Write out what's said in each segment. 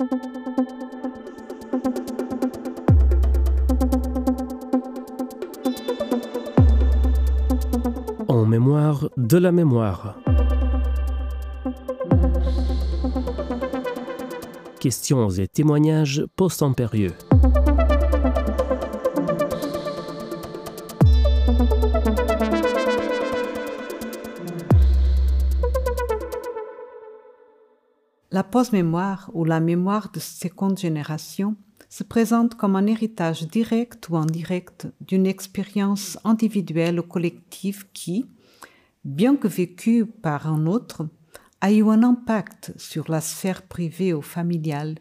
En mémoire de la mémoire. Questions et témoignages post-impérieux. La post-mémoire ou la mémoire de seconde génération se présente comme un héritage direct ou indirect d'une expérience individuelle ou collective qui, bien que vécue par un autre, a eu un impact sur la sphère privée ou familiale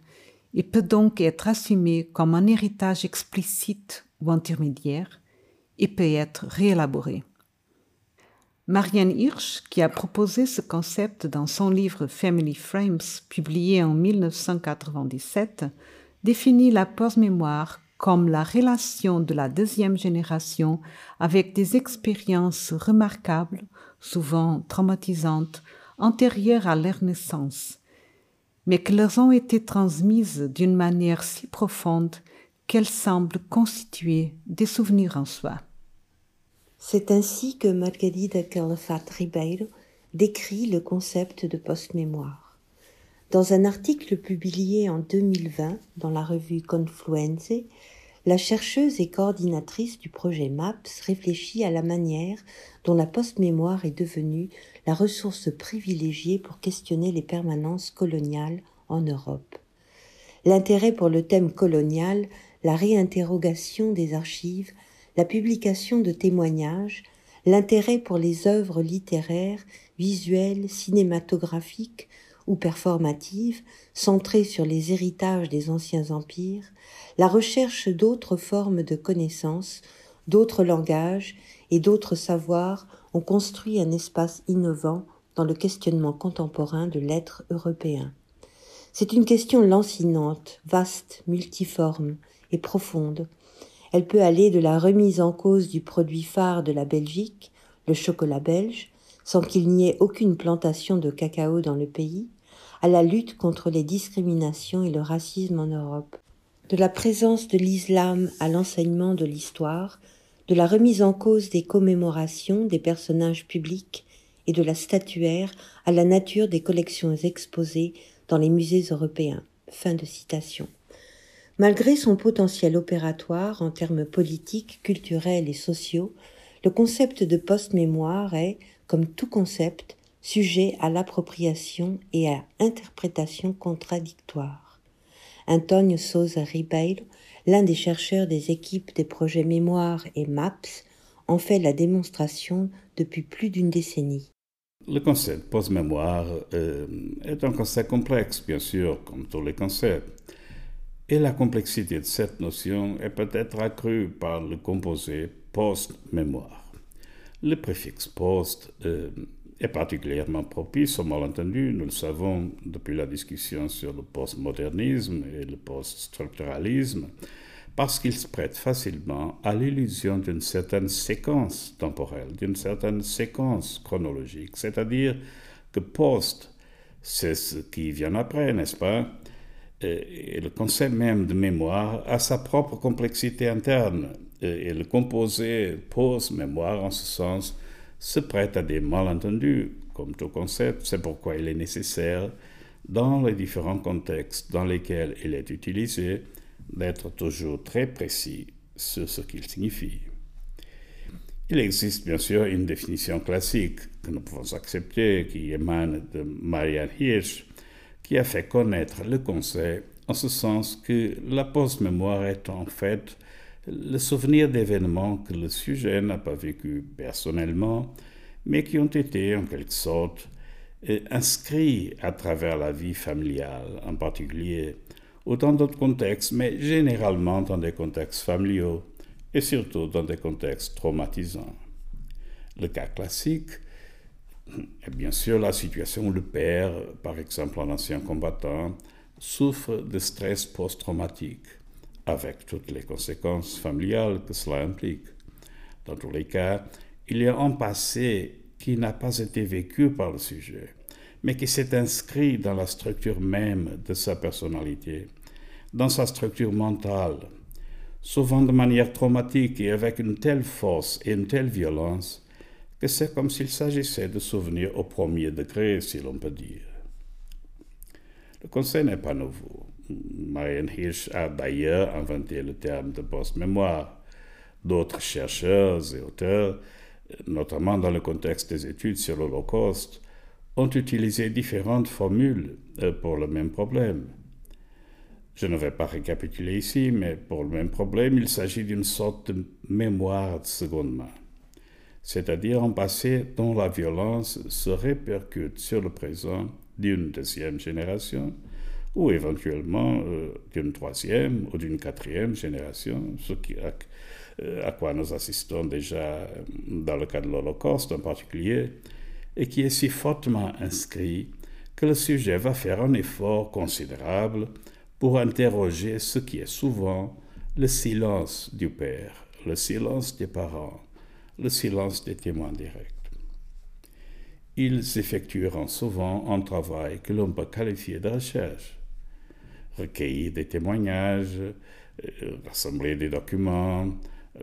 et peut donc être assumée comme un héritage explicite ou intermédiaire et peut être réélaboré. Marianne Hirsch, qui a proposé ce concept dans son livre Family Frames, publié en 1997, définit la post-mémoire comme la relation de la deuxième génération avec des expériences remarquables, souvent traumatisantes, antérieures à leur naissance, mais que leur ont été transmises d'une manière si profonde qu'elles semblent constituer des souvenirs en soi. C'est ainsi que Margarida Calafat Ribeiro décrit le concept de post-mémoire. Dans un article publié en 2020 dans la revue Confluence, la chercheuse et coordinatrice du projet MAPS réfléchit à la manière dont la post-mémoire est devenue la ressource privilégiée pour questionner les permanences coloniales en Europe. L'intérêt pour le thème colonial, la réinterrogation des archives, la publication de témoignages, l'intérêt pour les œuvres littéraires, visuelles, cinématographiques ou performatives, centrées sur les héritages des anciens empires, la recherche d'autres formes de connaissances, d'autres langages et d'autres savoirs ont construit un espace innovant dans le questionnement contemporain de l'être européen. C'est une question lancinante, vaste, multiforme et profonde, elle peut aller de la remise en cause du produit phare de la Belgique, le chocolat belge, sans qu'il n'y ait aucune plantation de cacao dans le pays, à la lutte contre les discriminations et le racisme en Europe. De la présence de l'islam à l'enseignement de l'histoire, de la remise en cause des commémorations des personnages publics et de la statuaire à la nature des collections exposées dans les musées européens. Fin de citation. Malgré son potentiel opératoire en termes politiques, culturels et sociaux, le concept de post-mémoire est, comme tout concept, sujet à l'appropriation et à interprétation contradictoire. Antonio Souza Ribeiro, l'un des chercheurs des équipes des projets Mémoire et MAPS, en fait la démonstration depuis plus d'une décennie. Le concept post-mémoire euh, est un concept complexe, bien sûr, comme tous les concepts. Et la complexité de cette notion est peut-être accrue par le composé post-mémoire. Le préfixe post euh, est particulièrement propice au malentendu, nous le savons depuis la discussion sur le postmodernisme et le poststructuralisme, parce qu'il se prête facilement à l'illusion d'une certaine séquence temporelle, d'une certaine séquence chronologique, c'est-à-dire que post, c'est ce qui vient après, n'est-ce pas? Et le concept même de mémoire a sa propre complexité interne. Et le composé pose-mémoire, en ce sens, se prête à des malentendus, comme tout concept. C'est pourquoi il est nécessaire, dans les différents contextes dans lesquels il est utilisé, d'être toujours très précis sur ce qu'il signifie. Il existe bien sûr une définition classique que nous pouvons accepter, qui émane de Marianne Hirsch, qui a fait connaître le concept en ce sens que la post-mémoire est en fait le souvenir d'événements que le sujet n'a pas vécu personnellement, mais qui ont été en quelque sorte inscrits à travers la vie familiale en particulier, ou dans d'autres contextes, mais généralement dans des contextes familiaux et surtout dans des contextes traumatisants. Le cas classique bien sûr, la situation où le père, par exemple un ancien combattant, souffre de stress post-traumatique, avec toutes les conséquences familiales que cela implique. Dans tous les cas, il y a un passé qui n'a pas été vécu par le sujet, mais qui s'est inscrit dans la structure même de sa personnalité, dans sa structure mentale, souvent de manière traumatique et avec une telle force et une telle violence que c'est comme s'il s'agissait de souvenirs au premier degré, si l'on peut dire. Le conseil n'est pas nouveau. Marianne Hirsch a d'ailleurs inventé le terme de post-mémoire. D'autres chercheurs et auteurs, notamment dans le contexte des études sur l'Holocauste, ont utilisé différentes formules euh, pour le même problème. Je ne vais pas récapituler ici, mais pour le même problème, il s'agit d'une sorte de mémoire de seconde main, c'est-à-dire un passé dont la violence se répercute sur le présent d'une deuxième génération ou éventuellement euh, d'une troisième ou d'une quatrième génération, ce euh, à quoi nous assistons déjà dans le cas de l'Holocauste en particulier, et qui est si fortement inscrit que le sujet va faire un effort considérable pour interroger ce qui est souvent le silence du père, le silence des parents, le silence des témoins directs. Ils effectueront souvent un travail que l'on peut qualifier de recherche. Recueillir des témoignages, euh, rassembler des documents,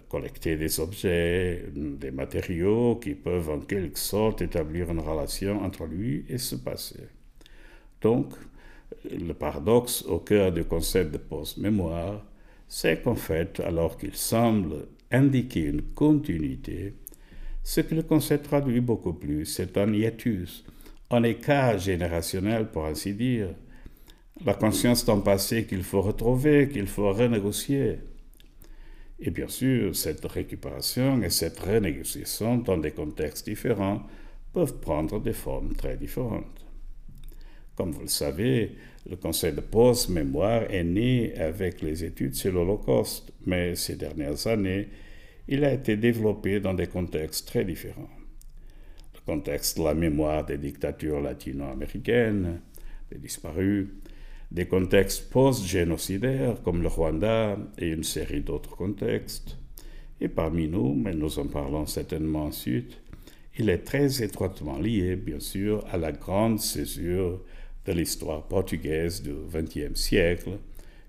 collecter des objets, des matériaux qui peuvent en quelque sorte établir une relation entre lui et ce passé. Donc, le paradoxe au cœur du concept de post-mémoire, c'est qu'en fait, alors qu'il semble indiquer une continuité, ce que le concept traduit beaucoup plus, c'est un hiatus, un écart générationnel pour ainsi dire, la conscience d'un passé qu'il faut retrouver, qu'il faut renégocier. Et bien sûr, cette récupération et cette renégociation dans des contextes différents peuvent prendre des formes très différentes. Comme vous le savez, le concept de post-mémoire est né avec les études sur l'Holocauste, mais ces dernières années, il a été développé dans des contextes très différents. Le contexte de la mémoire des dictatures latino-américaines, des disparus, des contextes post-génocidaires comme le Rwanda et une série d'autres contextes. Et parmi nous, mais nous en parlons certainement ensuite, il est très étroitement lié, bien sûr, à la grande césure de l'histoire portugaise du XXe siècle,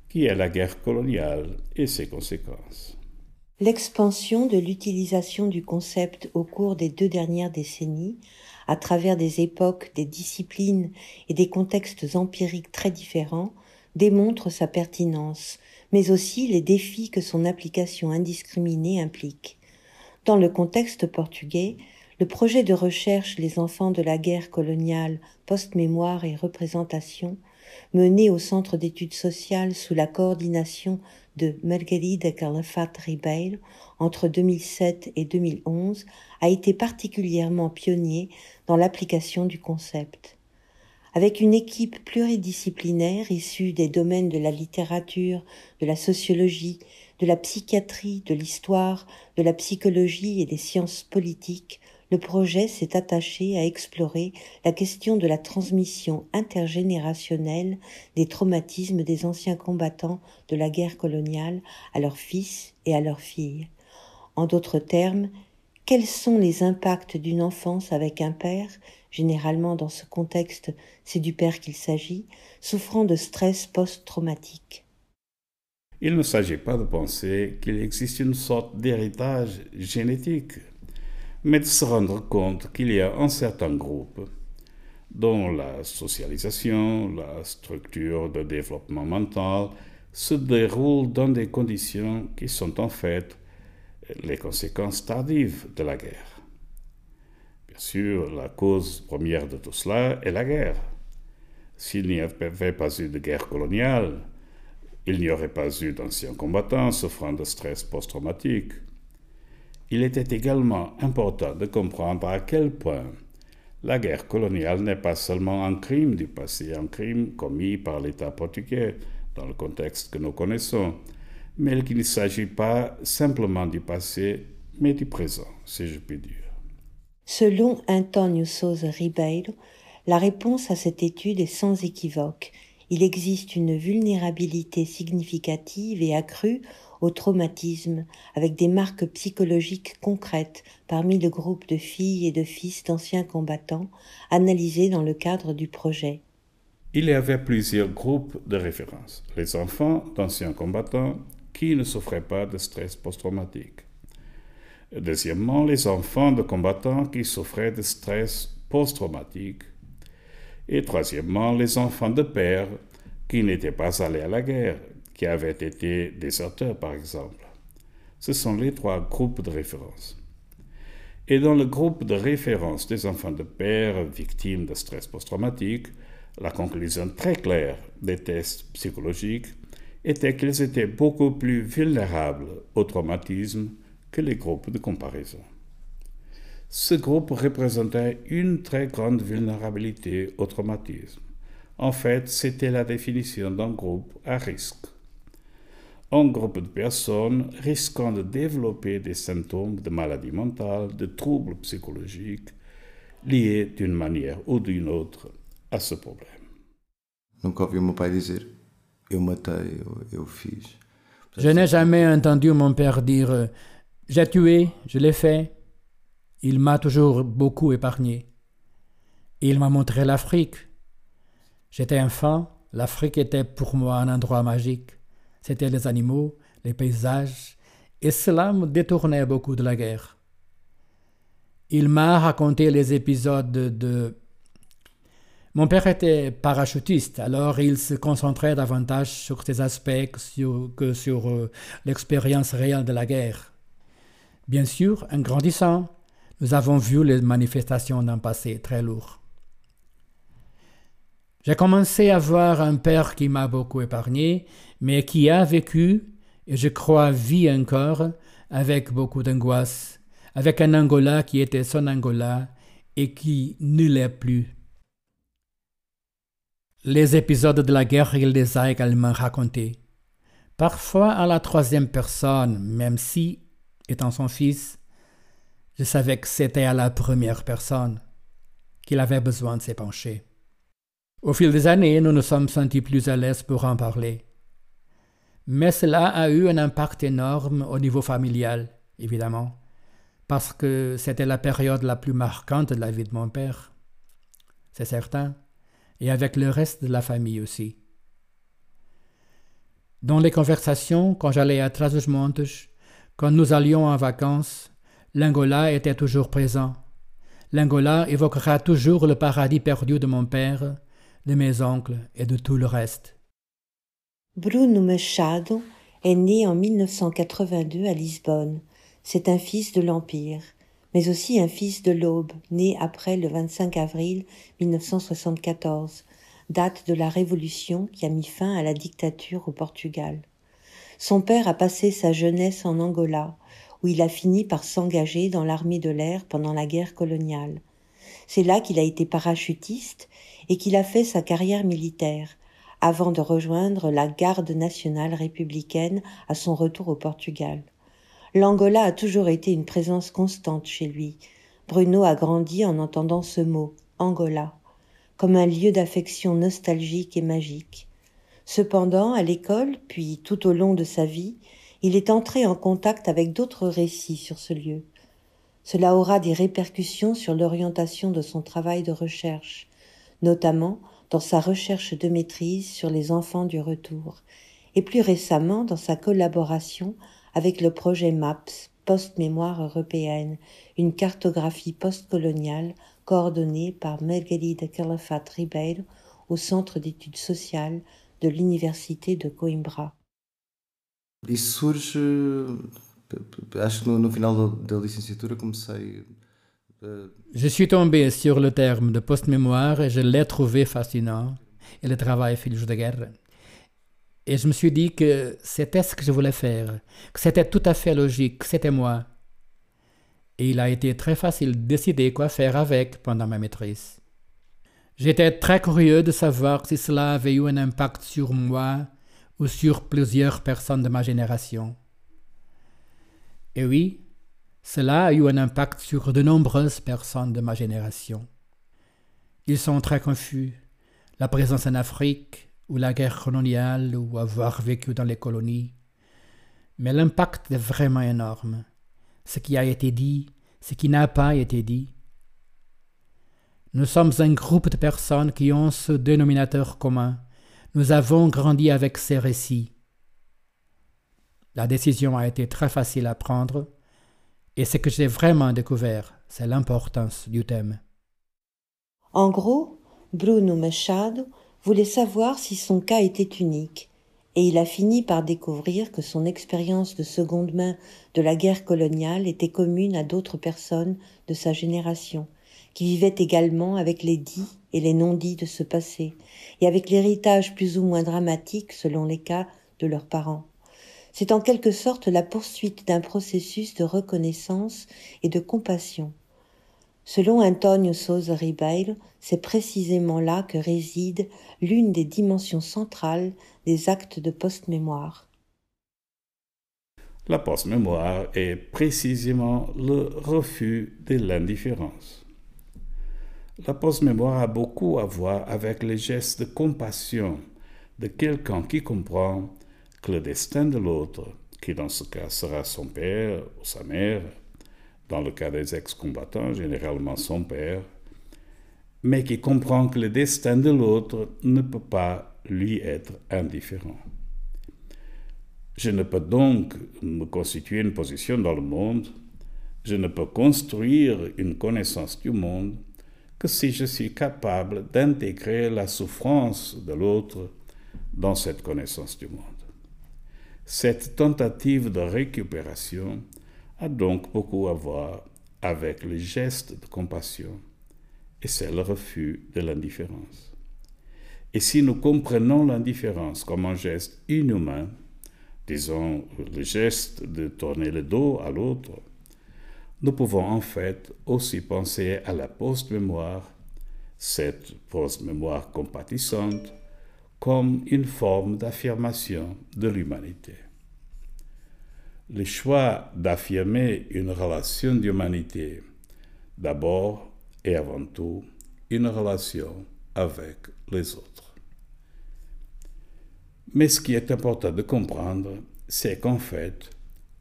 qui est la guerre coloniale et ses conséquences. L'expansion de l'utilisation du concept au cours des deux dernières décennies à travers des époques, des disciplines et des contextes empiriques très différents, démontre sa pertinence, mais aussi les défis que son application indiscriminée implique. Dans le contexte portugais, le projet de recherche Les enfants de la guerre coloniale, post-mémoire et représentation, mené au Centre d'études sociales sous la coordination de Margarida Calafat Ribeiro entre 2007 et 2011 a été particulièrement pionnier dans l'application du concept. Avec une équipe pluridisciplinaire issue des domaines de la littérature, de la sociologie, de la psychiatrie, de l'histoire, de la psychologie et des sciences politiques, le projet s'est attaché à explorer la question de la transmission intergénérationnelle des traumatismes des anciens combattants de la guerre coloniale à leurs fils et à leurs filles. En d'autres termes, quels sont les impacts d'une enfance avec un père, généralement dans ce contexte c'est du père qu'il s'agit, souffrant de stress post-traumatique. Il ne s'agit pas de penser qu'il existe une sorte d'héritage génétique mais de se rendre compte qu'il y a un certain groupe dont la socialisation, la structure de développement mental se déroule dans des conditions qui sont en fait les conséquences tardives de la guerre. Bien sûr, la cause première de tout cela est la guerre. S'il n'y avait pas eu de guerre coloniale, il n'y aurait pas eu d'anciens combattants souffrant de stress post-traumatique. Il était également important de comprendre à quel point la guerre coloniale n'est pas seulement un crime du passé, un crime commis par l'État portugais dans le contexte que nous connaissons, mais qu'il ne s'agit pas simplement du passé, au traumatisme, avec des marques psychologiques concrètes parmi le groupe de filles et de fils d'anciens combattants analysés dans le cadre du projet. Il y avait plusieurs groupes de référence. Les enfants d'anciens combattants qui ne souffraient pas de stress post-traumatique. Deuxièmement, les enfants de combattants qui souffraient de stress post-traumatique. Et troisièmement, les enfants de pères qui n'étaient pas allés à la guerre, qui avaient été déserteurs par exemple. Ce sont les trois groupes de référence. Et dans le groupe de référence des enfants de père victimes de stress post-traumatique, la conclusion très claire des tests psychologiques était qu'ils étaient beaucoup plus vulnérables au traumatisme que les groupes de comparaison. Ce groupe représentait une très grande vulnérabilité au traumatisme. En fait, c'était la définition d'un groupe à risque. Un groupe de personnes risquant de développer des symptômes de maladie mentale, de troubles psychologiques, liés d'une manière ou d'une autre à ce problème. Nunca ouvi meu pai dizer eu matei, eu, eu fiz. Je n'ai jamais entendu mon père dire j'ai tué, je l'ai fait. Il m'a toujours beaucoup épargné. Il m'a montré l'Afrique. J'étais enfant, l'Afrique était pour moi un endroit magique. C'était les animaux, les paysages, et cela me détournait beaucoup de la guerre. Il m'a raconté les épisodes de... Mon père était parachutiste, alors il se concentrait davantage sur ces aspects que sur, euh, l'expérience réelle de la guerre. Bien sûr, en grandissant, nous avons vu les manifestations d'un passé très lourd. J'ai commencé à voir un père qui m'a beaucoup épargné, mais qui a vécu, et je crois vit encore, avec beaucoup d'angoisse, avec un Angola qui était son Angola et qui ne l'est plus. Les épisodes de la guerre, il les a également racontés. Parfois à la troisième personne, même si, étant son fils, je savais que c'était à la première personne qu'il avait besoin de s'épancher. Au fil des années, nous nous sommes sentis plus à l'aise pour en parler. Mais cela a eu un impact énorme au niveau familial, évidemment, parce que c'était la période la plus marquante de la vie de mon père. C'est certain, et avec le reste de la famille aussi. Dans les conversations, quand j'allais à Trás-os-Montes, quand nous allions en vacances, l'Angola était toujours présent. L'Angola évoquera toujours le paradis perdu de mon père, mes oncles et de tout le reste. Bruno Machado est né en 1982 à Lisbonne. C'est un fils de l'Empire, mais aussi un fils de l'Aube, né après le 25 avril 1974, date de la Révolution qui a mis fin à la dictature au Portugal. Son père a passé sa jeunesse en Angola, où il a fini par s'engager dans l'armée de l'air pendant la guerre coloniale. C'est là qu'il a été parachutiste et qu'il a fait sa carrière militaire, avant de rejoindre la garde nationale républicaine à son retour au Portugal. L'Angola a toujours été une présence constante chez lui. Bruno a grandi en entendant ce mot, Angola, comme un lieu d'affection nostalgique et magique. Cependant, à l'école, puis tout au long de sa vie, il est entré en contact avec d'autres récits sur ce lieu. Cela aura des répercussions sur l'orientation de son travail de recherche, notamment dans sa recherche de maîtrise sur les enfants du retour, et plus récemment dans sa collaboration avec le projet MAPS, Post-Mémoire européenne, une cartographie postcoloniale coordonnée par Margarida Calafat Ribeiro au Centre d'études sociales de l'Université de Coimbra. Isso surge, final comecei Je suis tombé sur le terme de post-mémoire et je l'ai trouvé fascinant, et le travail Filhos de guerre. Et je me suis dit que c'était ce que je voulais faire, que c'était tout à fait logique, que c'était moi. Et il a été très facile de décider quoi faire avec pendant ma maîtrise. J'étais très curieux de savoir si cela avait eu un impact sur moi ou sur plusieurs personnes de ma génération. Et oui, cela a eu un impact sur de nombreuses personnes de ma génération. Ils sont très confus. La présence en Afrique, ou la guerre coloniale, ou avoir vécu dans les colonies. Mais l'impact est vraiment énorme. Ce qui a été dit, ce qui n'a pas été dit. Nous sommes un groupe de personnes qui ont ce dénominateur commun. Nous avons grandi avec ces récits. La décision a été très facile à prendre, et ce que j'ai vraiment découvert, c'est l'importance du thème. En gros, Bruno Machado voulait savoir si son cas était unique, et il a fini par découvrir que son expérience de seconde main de la guerre coloniale était commune à d'autres personnes de sa génération, qui vivaient également avec les dits et les non-dits de ce passé, et avec l'héritage plus ou moins dramatique selon les cas de leurs parents. C'est en quelque sorte la poursuite d'un processus de reconnaissance et de compassion. Selon Antonio Sousa Ribeiro, c'est précisément là que réside l'une des dimensions centrales des actes de post-mémoire. La post-mémoire est précisément le refus de l'indifférence. La post-mémoire a beaucoup à voir avec les gestes de compassion de quelqu'un qui comprend que le destin de l'autre, qui dans ce cas sera son père ou sa mère, dans le cas des ex-combattants, généralement son père, mais qui comprend que le destin de l'autre ne peut pas lui être indifférent. Je ne peux donc me constituer une position dans le monde, je ne peux construire une connaissance du monde que si je suis capable d'intégrer la souffrance de l'autre dans cette connaissance du monde. Cette tentative de récupération a donc beaucoup à voir avec le geste de compassion et c'est le refus de l'indifférence. Et si nous comprenons l'indifférence comme un geste inhumain, disons le geste de tourner le dos à l'autre, nous pouvons en fait aussi penser à la post-mémoire, cette post-mémoire compatissante, comme une forme d'affirmation de l'humanité. Le choix d'affirmer une relation d'humanité, d'abord et avant tout, une relation avec les autres. Mais ce qui est important de comprendre, c'est qu'en fait,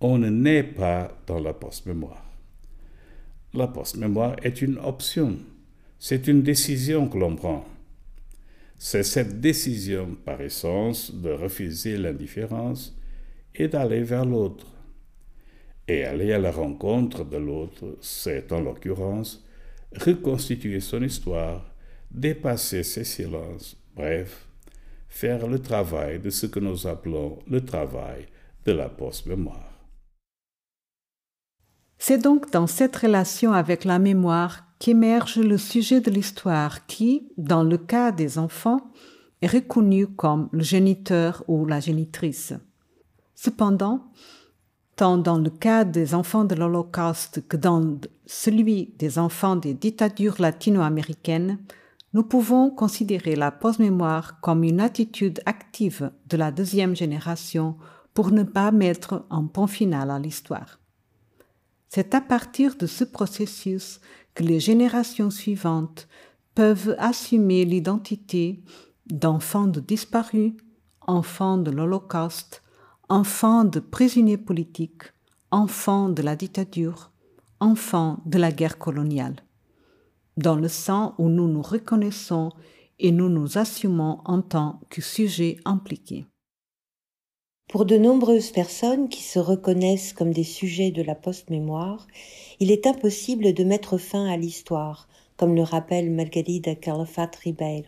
on ne naît pas dans la post-mémoire. La post-mémoire est une option, c'est une décision que l'on prend. C'est cette décision par essence de refuser l'indifférence et d'aller vers l'autre. Et aller à la rencontre de l'autre, c'est en l'occurrence reconstituer son histoire, dépasser ses silences, bref, faire le travail de ce que nous appelons le travail de la post-mémoire. C'est donc dans cette relation avec la mémoire qu'émerge le sujet de l'histoire qui, dans le cas des enfants, est reconnu comme le géniteur ou la génitrice. Cependant, tant dans le cas des enfants de l'Holocauste que dans celui des enfants des dictatures latino-américaines, nous pouvons considérer la post-mémoire comme une attitude active de la deuxième génération pour ne pas mettre un point final à l'histoire. C'est à partir de ce processus que les générations suivantes peuvent assumer l'identité d'enfants de disparus, enfants de l'Holocauste, enfants de prisonniers politiques, enfants de la dictature, enfants de la guerre coloniale, dans le sens où nous nous reconnaissons et nous nous assumons en tant que sujets impliqués. Pour de nombreuses personnes qui se reconnaissent comme des sujets de la post-mémoire, il est impossible de mettre fin à l'histoire, comme le rappelle Margarida Calafat Ribeiro.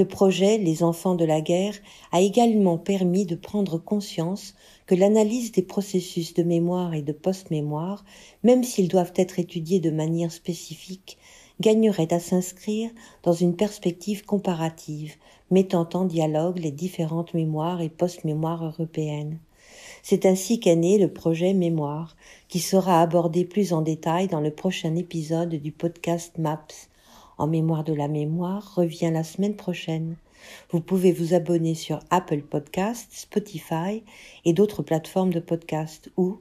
Le projet Les enfants de la guerre a également permis de prendre conscience que l'analyse des processus de mémoire et de post-mémoire, même s'ils doivent être étudiés de manière spécifique, gagnerait à s'inscrire dans une perspective comparative, mettant en dialogue les différentes mémoires et post-mémoires européennes. C'est ainsi qu'est né le projet Mémoire, qui sera abordé plus en détail dans le prochain épisode du podcast MAPS. En mémoire de la mémoire revient la semaine prochaine. Vous pouvez vous abonner sur Apple Podcasts, Spotify et d'autres plateformes de podcast ou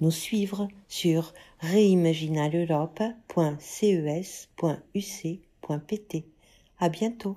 nous suivre sur reimaginaleurope.ces.uc.pt. À bientôt.